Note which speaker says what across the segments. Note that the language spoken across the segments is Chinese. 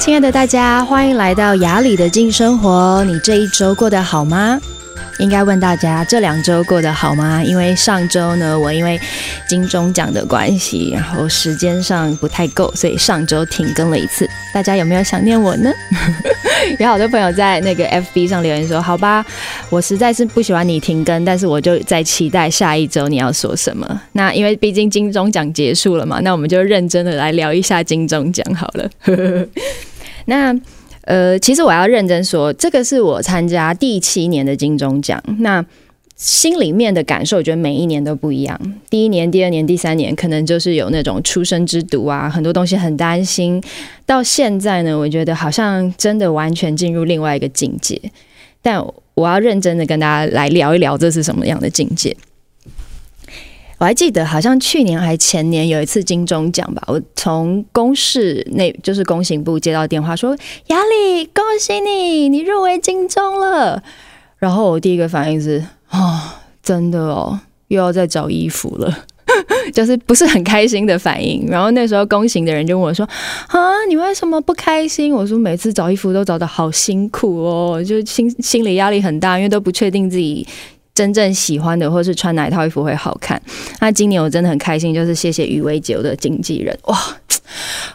Speaker 1: 亲爱的大家，欢迎来到雅里的静生活。你这一周过得好吗？应该问大家这两周过得好吗？因为上周呢，我因为金钟奖的关系，然后时间上不太够，所以上周停更了一次。大家有没有想念我呢？有好多朋友在那个 FB 上留言说：“好吧，我实在是不喜欢你停更，但是我就在期待下一周你要说什么。”那因为毕竟金钟奖结束了嘛，那我们就认真的来聊一下金钟奖好了。那。呃，其实我要认真说，这个是我参加第七年的金钟奖。那心里面的感受，我觉得每一年都不一样。第一年、第二年、第三年，可能就是有那种初生之犊啊，很多东西很担心。到现在呢，我觉得好像真的完全进入另外一个境界。但我要认真的跟大家来聊一聊，这是什么样的境界。我还记得，好像去年还前年有一次金钟奖吧，我从公视那就是公行部接到电话说：“雅里，恭喜你，你入围金钟了。”然后我第一个反应是：“哦，真的哦，又要再找衣服了，就是不是很开心的反应。”然后那时候公行的人就问我说：“啊，你为什么不开心？”我说：“每次找衣服都找得好辛苦哦，就心心理压力很大，因为都不确定自己。”真正喜欢的，或是穿哪一套衣服会好看？那今年我真的很开心，就是谢谢余威杰的经纪人，哇，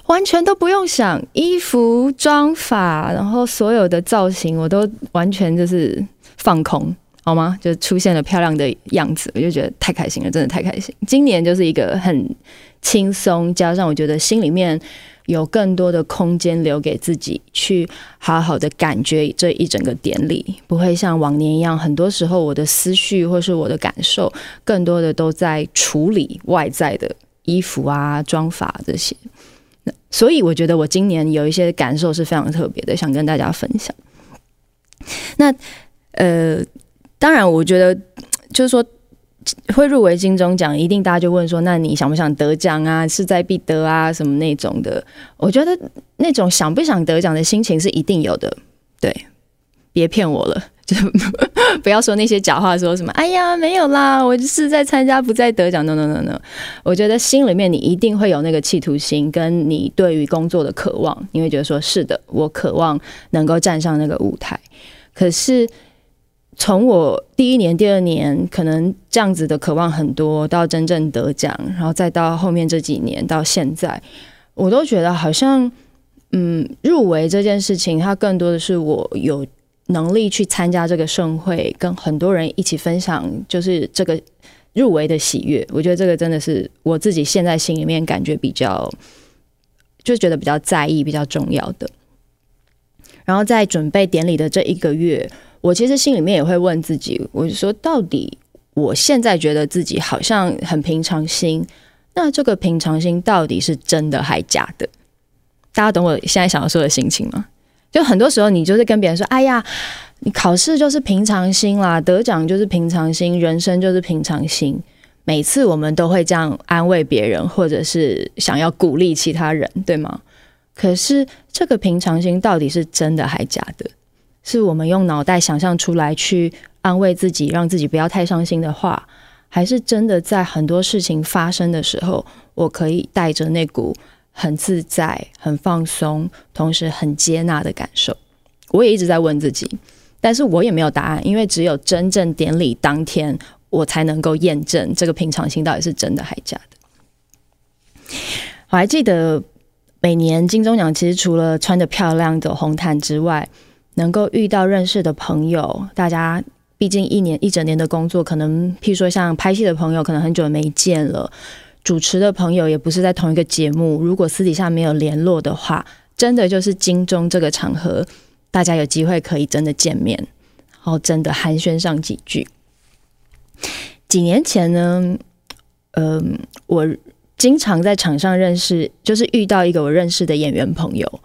Speaker 1: 完全都不用想衣服、妆发，然后所有的造型我都完全就是放空，好吗？就出现了漂亮的样子，我就觉得太开心了，真的太开心。今年就是一个很轻松，加上我觉得心里面。有更多的空间留给自己，去好好的感觉这一整个典礼，不会像往年一样，很多时候我的思绪或是我的感受，更多的都在处理外在的衣服啊、妆发这些。所以我觉得我今年有一些感受是非常特别的，想跟大家分享。那呃，当然，我觉得就是说。会入围金钟奖，一定大家就问说：“那你想不想得奖啊？势在必得啊？什么那种的？”我觉得那种想不想得奖的心情是一定有的。对，别骗我了，就 不要说那些假话，说什么“哎呀，没有啦，我就是在参加，不在得奖。” No No No No，我觉得心里面你一定会有那个企图心，跟你对于工作的渴望，你会觉得说：“是的，我渴望能够站上那个舞台。”可是。从我第一年、第二年，可能这样子的渴望很多，到真正得奖，然后再到后面这几年到现在，我都觉得好像，嗯，入围这件事情，它更多的是我有能力去参加这个盛会，跟很多人一起分享，就是这个入围的喜悦。我觉得这个真的是我自己现在心里面感觉比较，就觉得比较在意、比较重要的。然后在准备典礼的这一个月。我其实心里面也会问自己，我就说，到底我现在觉得自己好像很平常心，那这个平常心到底是真的还假的？大家懂我现在想要说的心情吗？就很多时候，你就是跟别人说：“哎呀，你考试就是平常心啦，得奖就是平常心，人生就是平常心。”每次我们都会这样安慰别人，或者是想要鼓励其他人，对吗？可是这个平常心到底是真的还假的？是我们用脑袋想象出来去安慰自己，让自己不要太伤心的话，还是真的在很多事情发生的时候，我可以带着那股很自在、很放松，同时很接纳的感受？我也一直在问自己，但是我也没有答案，因为只有真正典礼当天，我才能够验证这个平常心到底是真的还是假的。我还记得每年金钟奖，其实除了穿着漂亮走红毯之外，能够遇到认识的朋友，大家毕竟一年一整年的工作，可能譬如说像拍戏的朋友，可能很久没见了；主持的朋友也不是在同一个节目，如果私底下没有联络的话，真的就是金钟这个场合，大家有机会可以真的见面，然后真的寒暄上几句。几年前呢，嗯，我经常在场上认识，就是遇到一个我认识的演员朋友。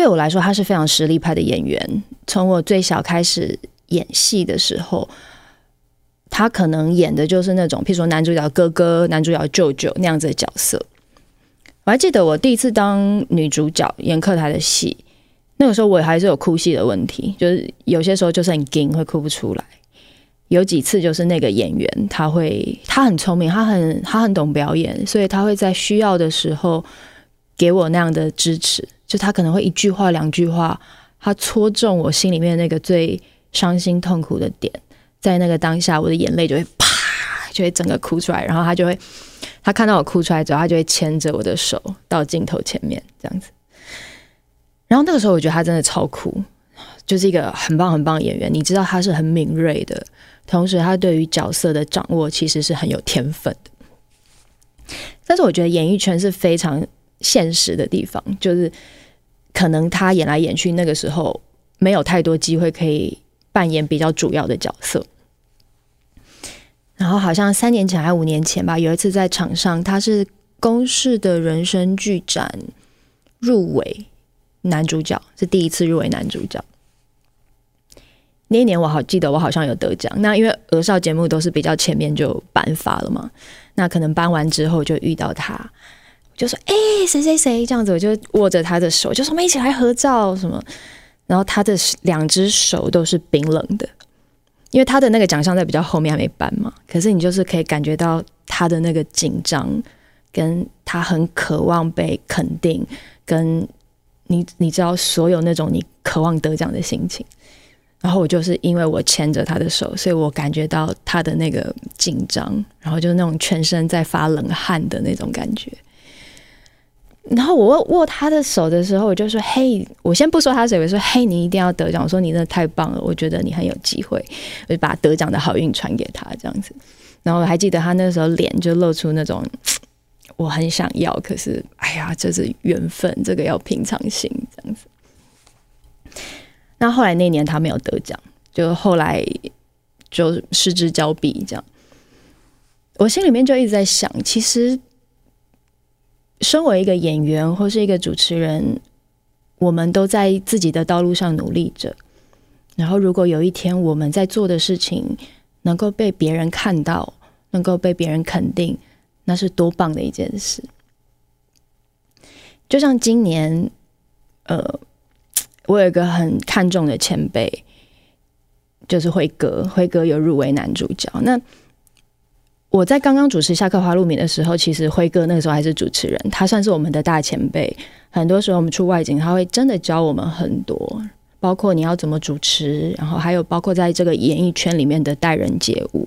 Speaker 1: 对我来说，他是非常实力派的演员。从我最小开始演戏的时候，他可能演的就是那种，譬如说男主角哥哥、男主角舅舅那样子的角色。我还记得我第一次当女主角演客台的戏，那个时候我还是有哭戏的问题，就是有些时候就是很惊，会哭不出来。有几次就是那个演员他会，他很聪明，他很他很懂表演，所以他会在需要的时候给我那样的支持。就他可能会一句话两句话，他戳中我心里面那个最伤心痛苦的点，在那个当下，我的眼泪就会啪，就会整个哭出来，然后他就会，他看到我哭出来之后，他就会牵着我的手到镜头前面这样子。然后那个时候，我觉得他真的超酷，就是一个很棒很棒的演员。你知道他是很敏锐的，同时他对于角色的掌握其实是很有天分的。但是我觉得演艺圈是非常现实的地方，就是可能他演来演去，那个时候没有太多机会可以扮演比较主要的角色。然后好像三年前还五年前吧，有一次在场上，他是公视的人生剧展入围男主角，是第一次入围男主角。那一年我好记得，我好像有得奖。那因为儿少节目都是比较前面就颁发了嘛。那可能颁完之后就遇到他，就说：“哎、谁谁谁这样子。”我就握着他的手，就说：“我们一起来合照什么。”然后他的两只手都是冰冷的，因为他的那个奖项在比较后面还没颁嘛。可是你就是可以感觉到他的那个紧张，跟他很渴望被肯定，跟你你知道所有那种你渴望得奖的心情。然后我就是因为我牵着他的手，所以我感觉到他的那个紧张，然后就是那种全身在发冷汗的那种感觉。然后我握握他的手的时候，我就说：“嘿，我先不说他谁，我说：嘿，你一定要得奖！我说你真的太棒了，我觉得你很有机会，我就把得奖的好运传给他这样子。然后我还记得他那时候脸就露出那种 我很想要，可是哎呀，这是缘分，这个要平常心这样子。”那后来那年他没有得奖，就后来就失之交臂这样。我心里面就一直在想，其实身为一个演员或是一个主持人，我们都在自己的道路上努力着。然后如果有一天我们在做的事情能够被别人看到，能够被别人肯定，那是多棒的一件事。就像今年，呃。我有一个很看重的前辈，就是辉哥。辉哥有入围男主角。那我在刚刚主持《下课花露米》的时候，其实辉哥那个时候还是主持人，他算是我们的大前辈。很多时候我们出外景，他会真的教我们很多，包括你要怎么主持，然后还有包括在这个演艺圈里面的待人接物。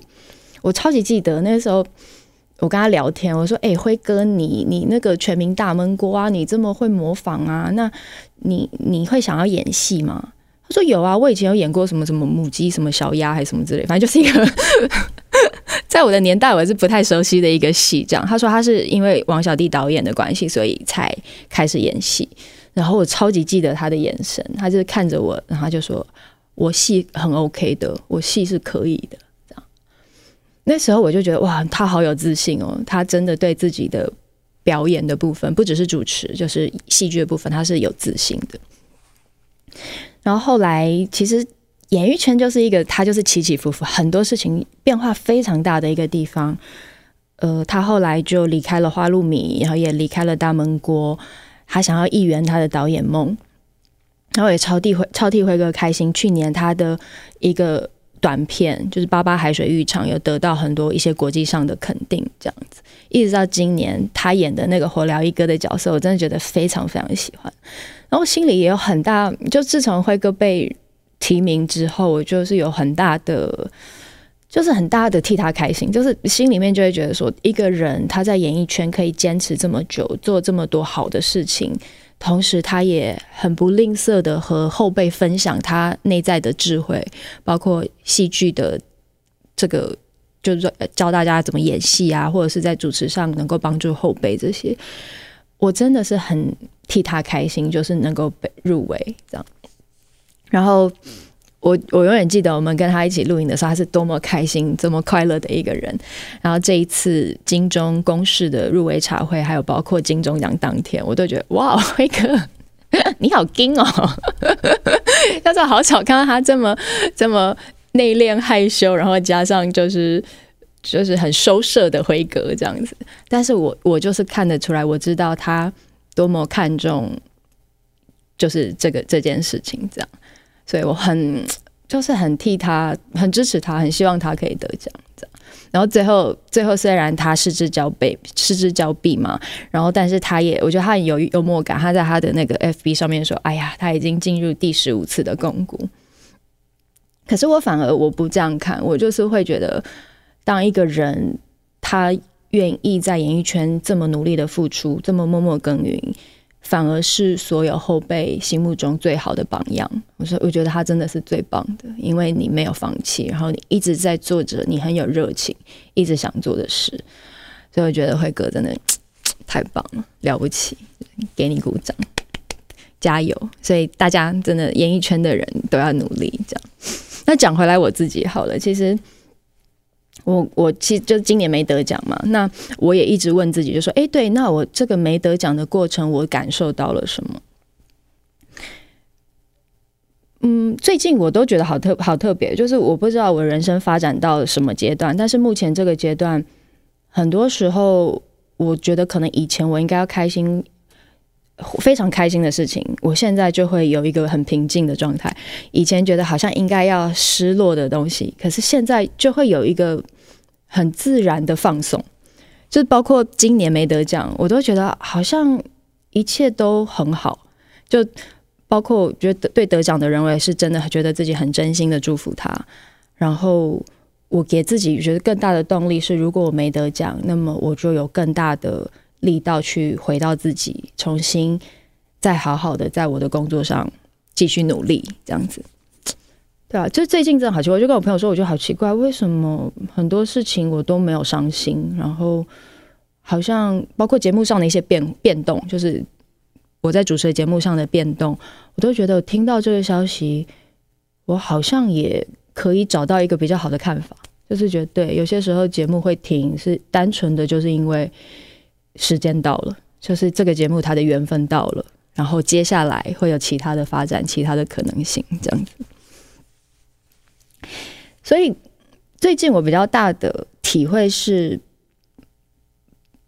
Speaker 1: 我超级记得那个时候。我跟他聊天，我说：“哎、辉哥，你你那个全民大闷锅啊，你这么会模仿啊？那你你会想要演戏吗？”他说：“有啊，我以前有演过什么什么母鸡、什么小鸭还是什么之类，反正就是一个 在我的年代我是不太熟悉的一个戏。”这样，他说他是因为王小弟导演的关系，所以才开始演戏。然后我超级记得他的眼神，他就是看着我，然后他就说：“我戏很 OK 的，我戏是可以的。”这样那时候我就觉得哇，他好有自信哦！他真的对自己的表演的部分，不只是主持，就是戏剧的部分，他是有自信的。然后后来，其实演艺圈就是一个他就是起起伏伏，很多事情变化非常大的一个地方。呃，他后来就离开了花露米，然后也离开了大闷锅，他想要一圆他的导演梦。然后也超替辉超替辉哥开心，去年他的一个。短片就是《八八海水浴场》，有得到很多一些国际上的肯定，这样子。一直到今年，他演的那个火燎一哥的角色，我真的觉得非常非常喜欢。然后心里也有很大，就自从辉哥被提名之后，我就是有很大的，就是很大的替他开心，就是心里面就会觉得说，一个人他在演艺圈可以坚持这么久，做这么多好的事情。同时，他也很不吝啬的和后辈分享他内在的智慧，包括戏剧的这个，就是说教大家怎么演戏啊，或者是在主持上能够帮助后辈这些，我真的是很替他开心，就是能够被入围这样，然后。我我永远记得我们跟他一起录影的时候，他是多么开心、这么快乐的一个人。然后这一次金钟公视的入围茶会，还有包括金钟奖当天，我都觉得哇，辉哥你好金哦！但是好巧看到他这么这么内敛害羞，然后加上就是就是很收摄的辉哥这样子。但是我我就是看得出来，我知道他多么看重就是这个这件事情这样。所以我很就是很替他，很支持他，很希望他可以得奖。这样，然后最后最后虽然他失之交臂，失之交臂嘛，然后但是他也我觉得他很有幽默感，他在他的那个 FB 上面说：“哎呀，他已经进入第十五次的摃龟。”可是我反而我不这样看，我就是会觉得，当一个人他愿意在演艺圈这么努力的付出，这么默默耕耘。反而是所有后辈心目中最好的榜样。我说，我觉得他真的是最棒的，因为你没有放弃，然后你一直在做着你很有热情、一直想做的事。所以我觉得辉哥真的 太棒了，了不起，给你鼓掌，加油！所以大家真的演艺圈的人都要努力。这样，那讲回来我自己好了，其实。我我其实就今年没得奖嘛，那我也一直问自己，就说，哎，对，那我这个没得奖的过程，我感受到了什么？嗯，最近我都觉得好特好特别，就是我不知道我人生发展到什么阶段，但是目前这个阶段，很多时候我觉得可能以前我应该要开心。非常开心的事情，我现在就会有一个很平静的状态。以前觉得好像应该要失落的东西，可是现在就会有一个很自然的放松。就包括今年没得奖，我都觉得好像一切都很好。就包括觉得对得奖的人，我也是真的觉得自己很真心的祝福他。然后我给自己觉得更大的动力是，如果我没得奖，那么我就有更大的。力道去回到自己，重新再好好的在我的工作上继续努力，这样子，对啊，就最近真的好奇怪，我就跟我朋友说，我觉得好奇怪，为什么很多事情我都没有伤心，然后好像包括节目上的一些变变动，就是我在主持节目上的变动，我都觉得我听到这个消息，我好像也可以找到一个比较好的看法，就是觉得对，有些时候节目会停，是单纯的就是因为。时间到了，就是这个节目它的缘分到了，然后接下来会有其他的发展，其他的可能性这样子。所以最近我比较大的体会是，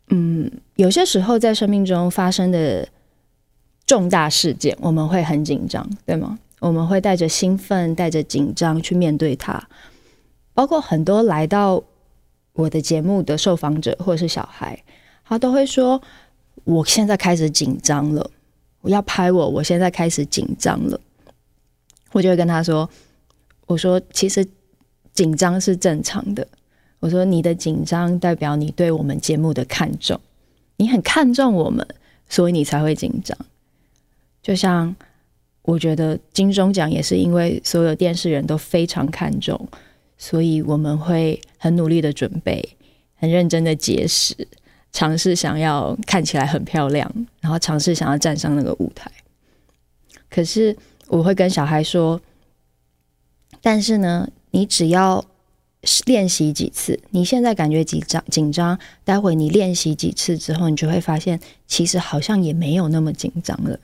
Speaker 1: 嗯，有些时候在生命中发生的重大事件，我们会很紧张，对吗？我们会带着兴奋、带着紧张去面对它，包括很多来到我的节目的受访者或者是小孩。他都会说：“我现在开始紧张了，我要拍我，我现在开始紧张了。”我就会跟他说：“我说其实紧张是正常的。我说你的紧张代表你对我们节目的看重，你很看重我们，所以你才会紧张。就像我觉得金钟奖也是因为所有电视人都非常看重，所以我们会很努力的准备，很认真的节食。”尝试想要看起来很漂亮，然后尝试想要站上那个舞台。可是我会跟小孩说：“但是呢，你只要练习几次，你现在感觉紧张紧张，待会你练习几次之后，你就会发现，其实好像也没有那么紧张了。”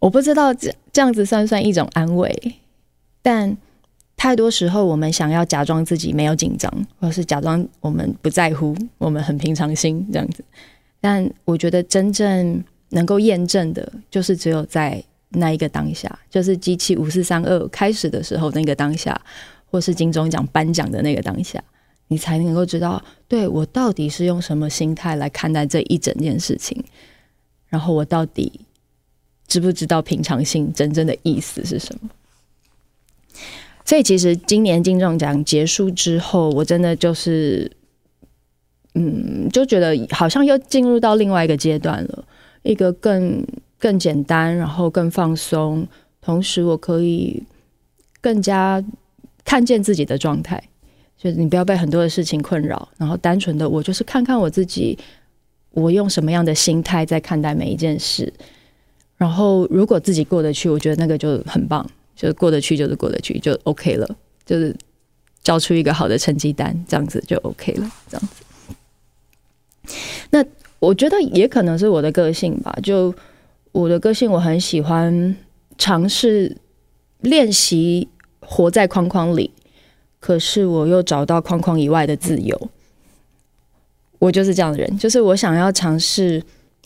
Speaker 1: 我不知道这这样子算不算一种安慰，但。太多时候，我们想要假装自己没有紧张，或是假装我们不在乎，我们很平常心这样子。但我觉得真正能够验证的，就是只有在那一个当下，就是机器五四三二开始的时候那个当下，或是金钟奖颁奖的那个当下，你才能够知道，对，我到底是用什么心态来看待这一整件事情，然后我到底知不知道平常心真正的意思是什么。所以，其实今年金钟奖结束之后，我真的就是，嗯，就觉得好像又进入到另外一个阶段了，一个更更简单，然后更放松，同时我可以更加看见自己的状态，就是你不要被很多的事情困扰，然后单纯的我就是看看我自己，我用什么样的心态在看待每一件事，然后如果自己过得去，我觉得那个就很棒。就是过得去，就是过得去，就 OK 了。就是交出一个好的成绩单，这样子就 OK 了。这样子，那我觉得也可能是我的个性吧。就我的个性，我很喜欢尝试练习活在框框里，可是我又找到框框以外的自由。我就是这样的人，就是我想要尝试。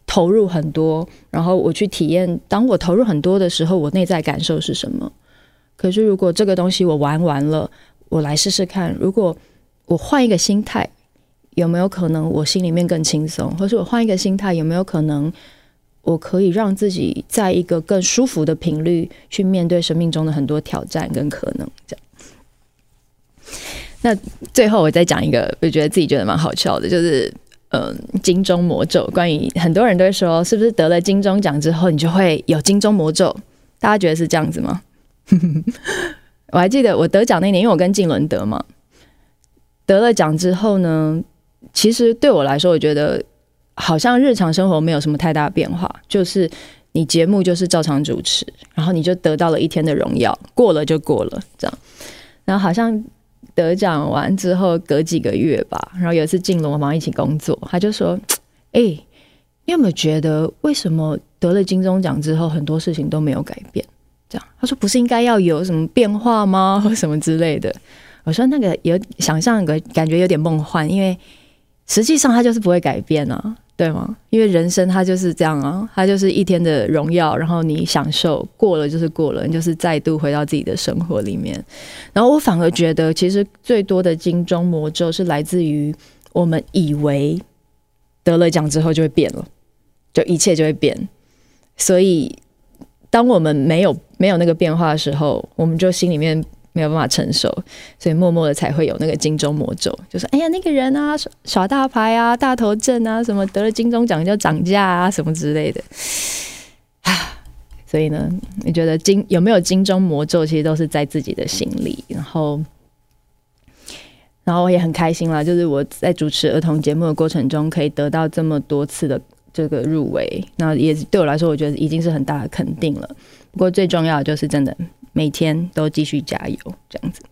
Speaker 1: 投入很多，然后我去体验。当我投入很多的时候，我内在感受是什么？可是如果这个东西我玩完了，我来试试看，如果我换一个心态，有没有可能我心里面更轻松？或是我换一个心态，有没有可能我可以让自己在一个更舒服的频率去面对生命中的很多挑战跟可能？这样。那最后我再讲一个，我觉得自己觉得蛮好笑的，就是嗯，金钟魔咒。关于很多人都会说，是不是得了金钟奖之后，你就会有金钟魔咒？大家觉得是这样子吗？我还记得我得奖那年，因为我跟静伦得嘛，得了奖之后呢，其实对我来说，我觉得好像日常生活没有什么太大变化，就是你节目就是照常主持，然后你就得到了一天的荣耀，过了就过了，这样，然后好像。得奖完之后，隔几个月吧，然后有一次进龙房一起工作，他就说：“哎、你有没有觉得为什么得了金钟奖之后，很多事情都没有改变？”他说：“不是应该要有什么变化吗？或什么之类的？”我说：“那个有想象个感觉有点梦幻，因为实际上它就是不会改变啊。”对吗？因为人生它就是这样啊，它就是一天的荣耀，然后你享受过了就是过了，你就是再度回到自己的生活里面。然后我反而觉得，其实最多的金钟魔咒是来自于我们以为得了奖之后就会变了，就一切就会变。所以当我们没有没有那个变化的时候，我们就心里面。没有办法承受，所以默默的才会有那个金钟魔咒，就是哎呀那个人啊耍大牌啊大头症啊什么得了金钟奖就涨价啊什么之类的啊，所以呢，你觉得金有没有金钟魔咒，其实都是在自己的心里。然后，然后我也很开心啦，就是我在主持儿童节目的过程中，可以得到这么多次的这个入围，那也对我来说，我觉得已经是很大的肯定了。不过最重要的就是真的。每天都继续加油，这样子。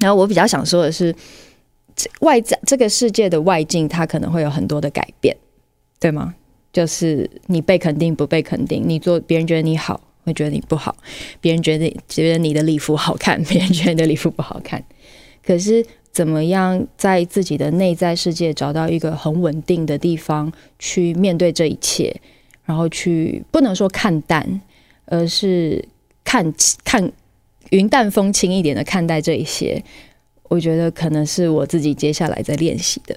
Speaker 1: 然后我比较想说的是，外在这个世界的外境，它可能会有很多的改变，对吗？就是你被肯定不被肯定，你做别人觉得你好，会觉得你不好；别人觉得觉得你的礼服好看，别人觉得你的礼服不好看。可是怎么样在自己的内在世界找到一个很稳定的地方去面对这一切，然后去不能说看淡，而是。看看云淡风轻一点的看待这一些，我觉得可能是我自己接下来在练习的，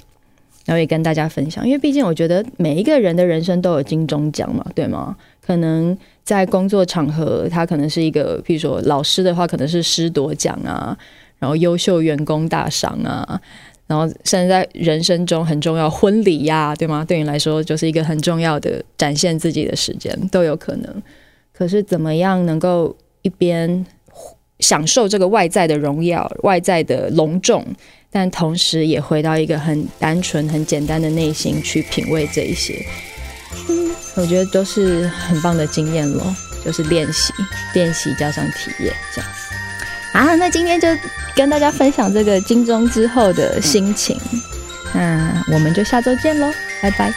Speaker 1: 然后也跟大家分享。因为毕竟我觉得每一个人的人生都有金钟奖嘛，对吗？可能在工作场合，他可能是一个，譬如说老师的话，可能是师铎奖啊，然后优秀员工大赏啊，然后甚至在人生中很重要婚礼呀、对吗？对你来说就是一个很重要的展现自己的时间，都有可能。可是怎么样能够？一边享受这个外在的荣耀、外在的隆重，但同时也回到一个很单纯、很简单的内心去品味这一些。我觉得都是很棒的经验咯，就是练习、练习加上体验这样。啊，那今天就跟大家分享这个金钟之后的心情。那我们就下周见喽，拜拜。